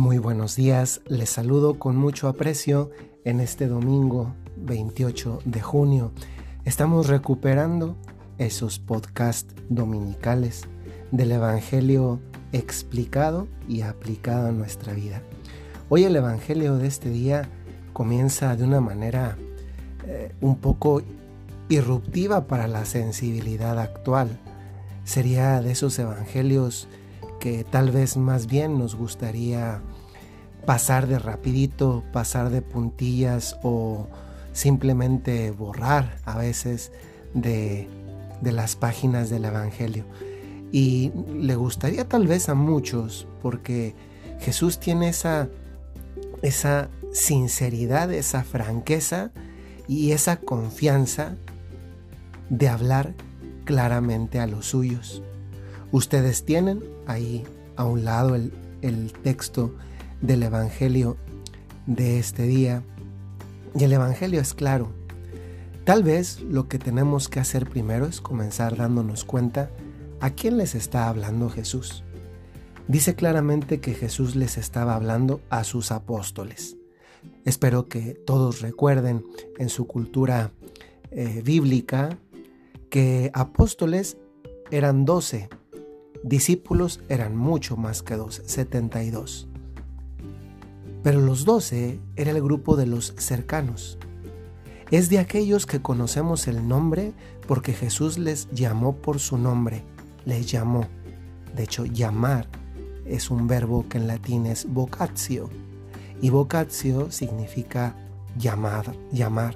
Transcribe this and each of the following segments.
Muy buenos días, les saludo con mucho aprecio en este domingo 28 de junio. Estamos recuperando esos podcasts dominicales del Evangelio explicado y aplicado a nuestra vida. Hoy el Evangelio de este día comienza de una manera eh, un poco irruptiva para la sensibilidad actual. Sería de esos evangelios que tal vez más bien nos gustaría pasar de rapidito, pasar de puntillas o simplemente borrar a veces de, las páginas del Evangelio. Y le gustaría tal vez a muchos porque Jesús tiene esa, esa sinceridad, esa franqueza y esa confianza de hablar claramente a los suyos. Ustedes tienen ahí a un lado el, texto del Evangelio de este día. Y el Evangelio es claro. Tal vez lo que tenemos que hacer primero es comenzar dándonos cuenta a quién les está hablando Jesús. Dice claramente que Jesús les estaba hablando a sus apóstoles. Espero que todos recuerden en su cultura eh, bíblica que apóstoles eran doce discípulos eran mucho más que 12, 72. Pero los 12 era el grupo de los cercanos. Es de aquellos que conocemos el nombre porque Jesús les llamó por su nombre, les llamó. De hecho, llamar es un verbo que en latín es vocatio y vocatio significa llamar, llamar.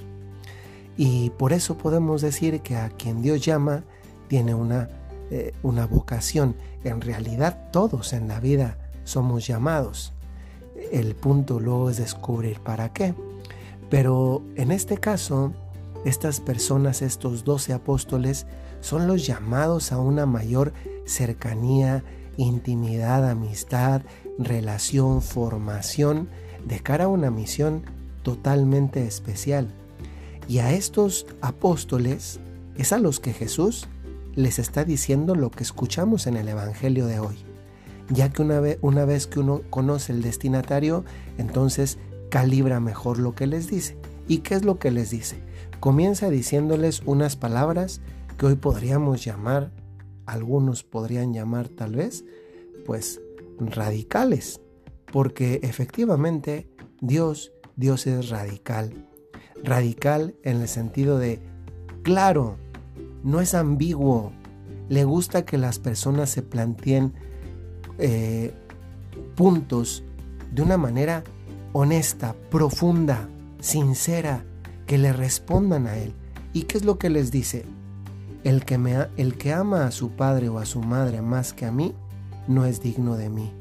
Y por eso podemos decir que a quien Dios llama tiene una eh, una vocación. En realidad todos en la vida somos llamados. El punto luego es descubrir para qué. Pero en este caso, estas personas, estos doce apóstoles, son los llamados a una mayor cercanía, intimidad, amistad, relación, formación, de cara a una misión totalmente especial. Y a estos apóstoles es a los que Jesús les está diciendo lo que escuchamos en el Evangelio de hoy. Ya que una vez, una vez que uno conoce el destinatario, entonces calibra mejor lo que les dice. ¿Y qué es lo que les dice? Comienza diciéndoles unas palabras que hoy podríamos llamar, algunos podrían llamar tal vez, pues radicales. Porque efectivamente Dios, Dios es radical. Radical en el sentido de, claro, no es ambiguo. Le gusta que las personas se planteen eh, puntos de una manera honesta, profunda, sincera, que le respondan a él. ¿Y qué es lo que les dice? El que, me, el que ama a su padre o a su madre más que a mí, no es digno de mí.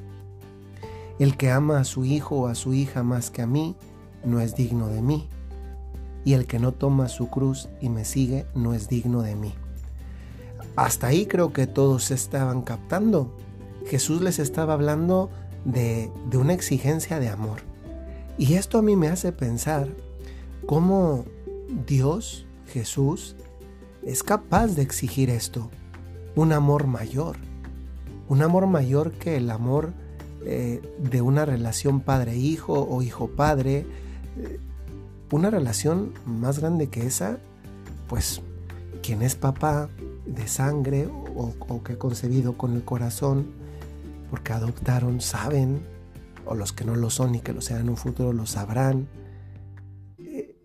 El que ama a su hijo o a su hija más que a mí, no es digno de mí y el que no toma su cruz y me sigue no es digno de mí. Hasta ahí creo que todos estaban captando. Jesús les estaba hablando de, de una exigencia de amor. Y esto a mí me hace pensar cómo Dios, Jesús, es capaz de exigir esto, un amor mayor, un amor mayor que el amor eh, de una relación padre-hijo o hijo-padre, eh, una relación más grande que esa, pues quien es papá de sangre o, que ha concebido con el corazón, porque adoptaron, saben, o los que no lo son y que lo sean en un futuro lo sabrán. Eh,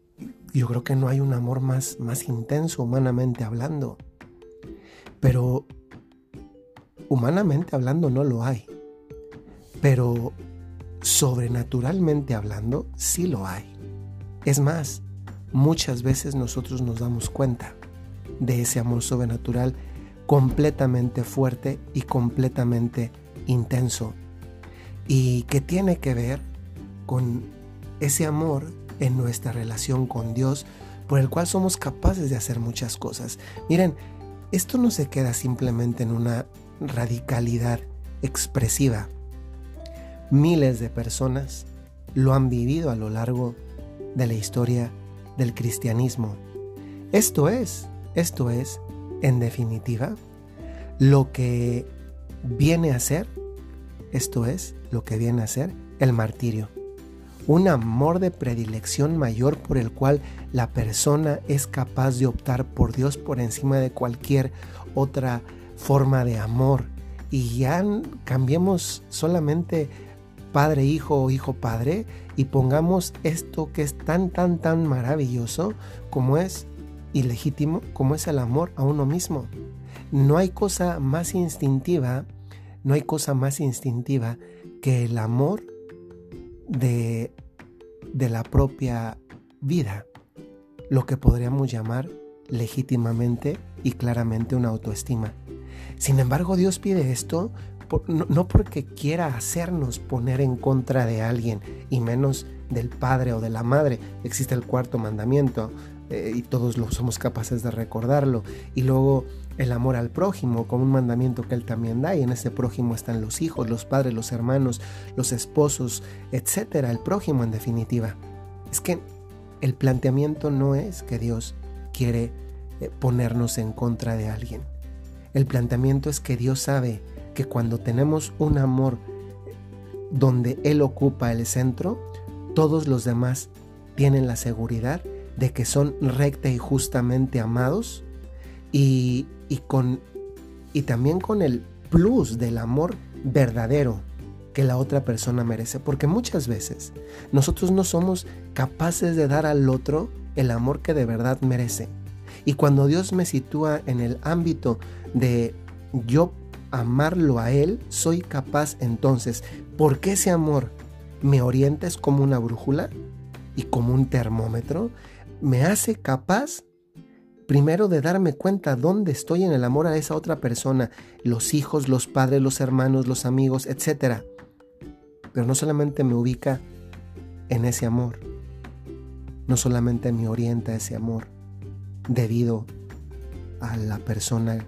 yo creo que no hay un amor más, más intenso humanamente hablando. Pero humanamente hablando no lo hay. Pero sobrenaturalmente hablando sí lo hay. Es más, muchas veces nosotros nos damos cuenta de ese amor sobrenatural completamente fuerte y completamente intenso y que tiene que ver con ese amor en nuestra relación con Dios por el cual somos capaces de hacer muchas cosas. Miren, esto no se queda simplemente en una radicalidad expresiva. Miles de personas lo han vivido a lo largo de la historia del cristianismo. Esto es, esto es, en definitiva, lo que viene a ser, esto es, lo que viene a ser el martirio. Un amor de predilección mayor por el cual la persona es capaz de optar por Dios por encima de cualquier otra forma de amor. Y ya cambiemos solamente padre hijo o hijo padre y pongamos esto que es tan tan tan maravilloso como es ilegítimo como es el amor a uno mismo. No hay cosa más instintiva, no hay cosa más instintiva que el amor de, de la propia vida, lo que podríamos llamar legítimamente y claramente una autoestima. Sin embargo, Dios pide esto no, porque quiera hacernos poner en contra de alguien y menos del padre o de la madre. Existe el cuarto mandamiento eh, y todos lo somos capaces de recordarlo. Y luego el amor al prójimo como un mandamiento que él también da y en ese prójimo están los hijos, los padres, los hermanos, los esposos, etcétera, el prójimo en definitiva. Es que el planteamiento no es que Dios quiere eh, ponernos en contra de alguien. El planteamiento es que Dios sabe que cuando tenemos un amor donde Él ocupa el centro, todos los demás tienen la seguridad de que son recta y justamente amados y, con, y también con el plus del amor verdadero que la otra persona merece. Porque muchas veces nosotros no somos capaces de dar al otro el amor que de verdad merece. Y cuando Dios me sitúa en el ámbito de yo amarlo a Él, soy capaz entonces, porque ese amor me orienta es como una brújula y como un termómetro, me hace capaz primero de darme cuenta dónde estoy en el amor a esa otra persona, los hijos, los padres, los hermanos, los amigos, etc. Pero no solamente me ubica en ese amor, no solamente me orienta ese amor debido a la persona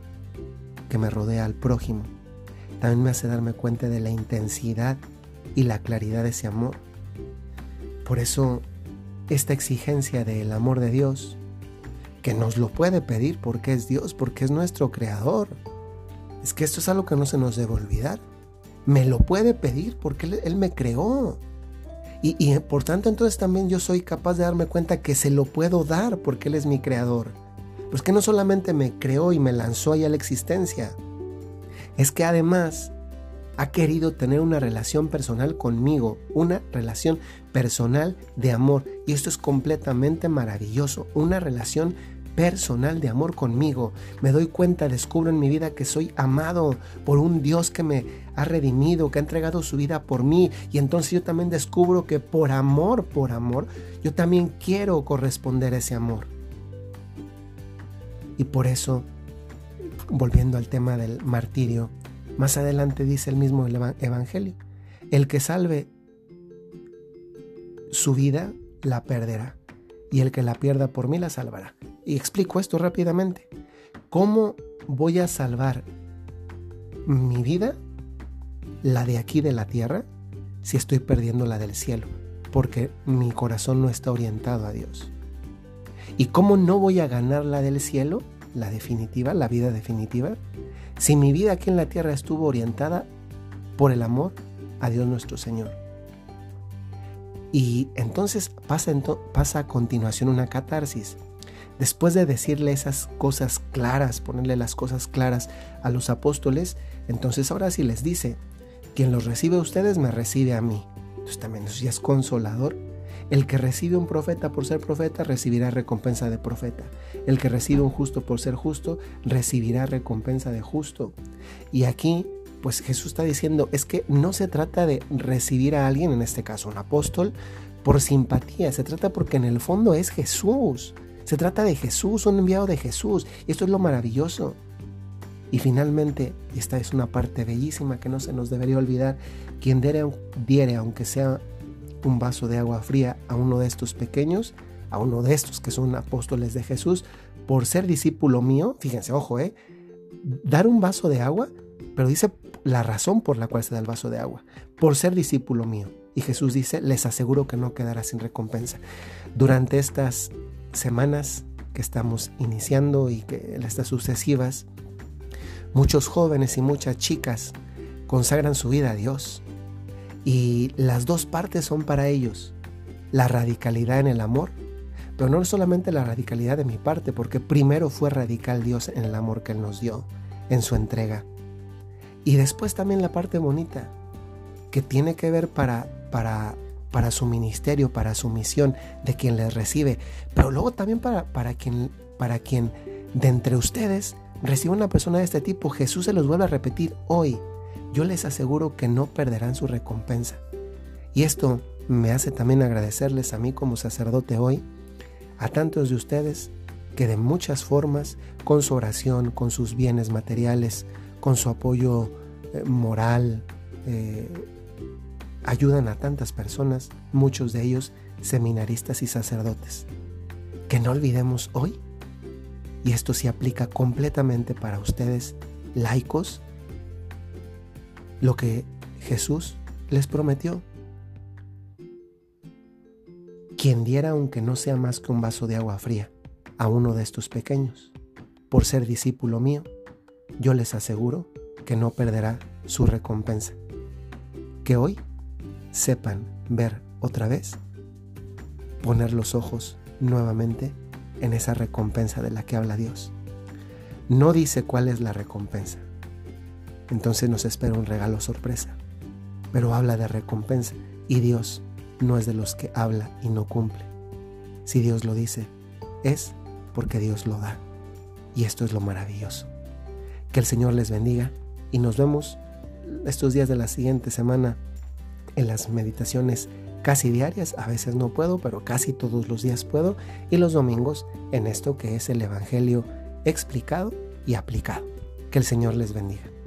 que me rodea al prójimo. También me hace darme cuenta de la intensidad y la claridad de ese amor. Por eso, esta exigencia del amor de Dios, que nos lo puede pedir porque es Dios, porque es nuestro creador, es que esto es algo que no se nos debe olvidar. Me lo puede pedir porque Él, me creó. Y, y por tanto entonces también yo soy capaz de darme cuenta que se lo puedo dar porque Él es mi creador. Pues que no solamente me creó y me lanzó ahí a la existencia, es que además ha querido tener una relación personal conmigo, una relación personal de amor. Y esto es completamente maravilloso, una relación personal de amor conmigo. Me doy cuenta, descubro en mi vida que soy amado por un Dios que me ha redimido, que ha entregado su vida por mí. Y entonces yo también descubro que por amor, por amor, yo también quiero corresponder a ese amor. Y por eso, volviendo al tema del martirio, más adelante dice el mismo Evangelio, el que salve su vida la perderá y el que la pierda por mí la salvará. Y explico esto rápidamente. ¿Cómo voy a salvar mi vida, la de aquí de la tierra, si estoy perdiendo la del cielo? Porque mi corazón no está orientado a Dios. ¿Y cómo no voy a ganar la del cielo, la definitiva, la vida definitiva, si mi vida aquí en la tierra estuvo orientada por el amor a Dios nuestro Señor? Y entonces pasa, a continuación una catarsis. Después de decirle esas cosas claras, ponerle las cosas claras a los apóstoles, entonces ahora sí les dice, quien los recibe a ustedes me recibe a mí. Entonces también ya es consolador el que recibe un profeta por ser profeta recibirá recompensa de profeta. El que recibe un justo por ser justo recibirá recompensa de justo. Y aquí, pues Jesús está diciendo, es que no se trata de recibir a alguien, en este caso un apóstol, por simpatía, se trata porque en el fondo es Jesús. Se trata de Jesús, un enviado de Jesús. Y esto es lo maravilloso. Y finalmente, esta es una parte bellísima que no se nos debería olvidar, quien diere aunque sea un vaso de agua fría a uno de estos pequeños, a uno de estos que son apóstoles de Jesús, por ser discípulo mío, fíjense, ojo, eh, dar un vaso de agua, pero dice la razón por la cual se da el vaso de agua, por ser discípulo mío. Y Jesús dice, les aseguro que no quedará sin recompensa. Durante estas semanas que estamos iniciando y que estas sucesivas, muchos jóvenes y muchas chicas consagran su vida a Dios Y las dos partes son para ellos. La radicalidad en el amor, pero no solamente la radicalidad de mi parte, porque primero fue radical Dios en el amor que Él nos dio, en su entrega. Y después también la parte bonita, que tiene que ver para, para, para su ministerio, para su misión de quien les recibe, pero luego también para, para, quien, para quien de entre ustedes reciba una persona de este tipo. Jesús se los vuelve a repetir hoy. Yo les aseguro que no perderán su recompensa. Y esto me hace también agradecerles a mí como sacerdote hoy, a tantos de ustedes que de muchas formas, con su oración, con sus bienes materiales, con su apoyo eh, moral, eh, ayudan a tantas personas, muchos de ellos seminaristas y sacerdotes. Que no olvidemos hoy, y esto se aplica completamente para ustedes, laicos, lo que Jesús les prometió. Quien diera, aunque no sea más que un vaso de agua fría, a uno de estos pequeños, por ser discípulo mío, yo les aseguro que no perderá su recompensa. Que hoy sepan ver otra vez, poner los ojos nuevamente en esa recompensa de la que habla Dios. No dice cuál es la recompensa. Entonces nos espera un regalo sorpresa. Pero habla de recompensa y Dios no es de los que habla y no cumple. Si Dios lo dice, es porque Dios lo da. Y esto es lo maravilloso. Que el Señor les bendiga y nos vemos estos días de la siguiente semana en las meditaciones casi diarias, a veces no puedo, pero casi todos los días puedo, y los domingos en esto que es el Evangelio explicado y aplicado. Que el Señor les bendiga.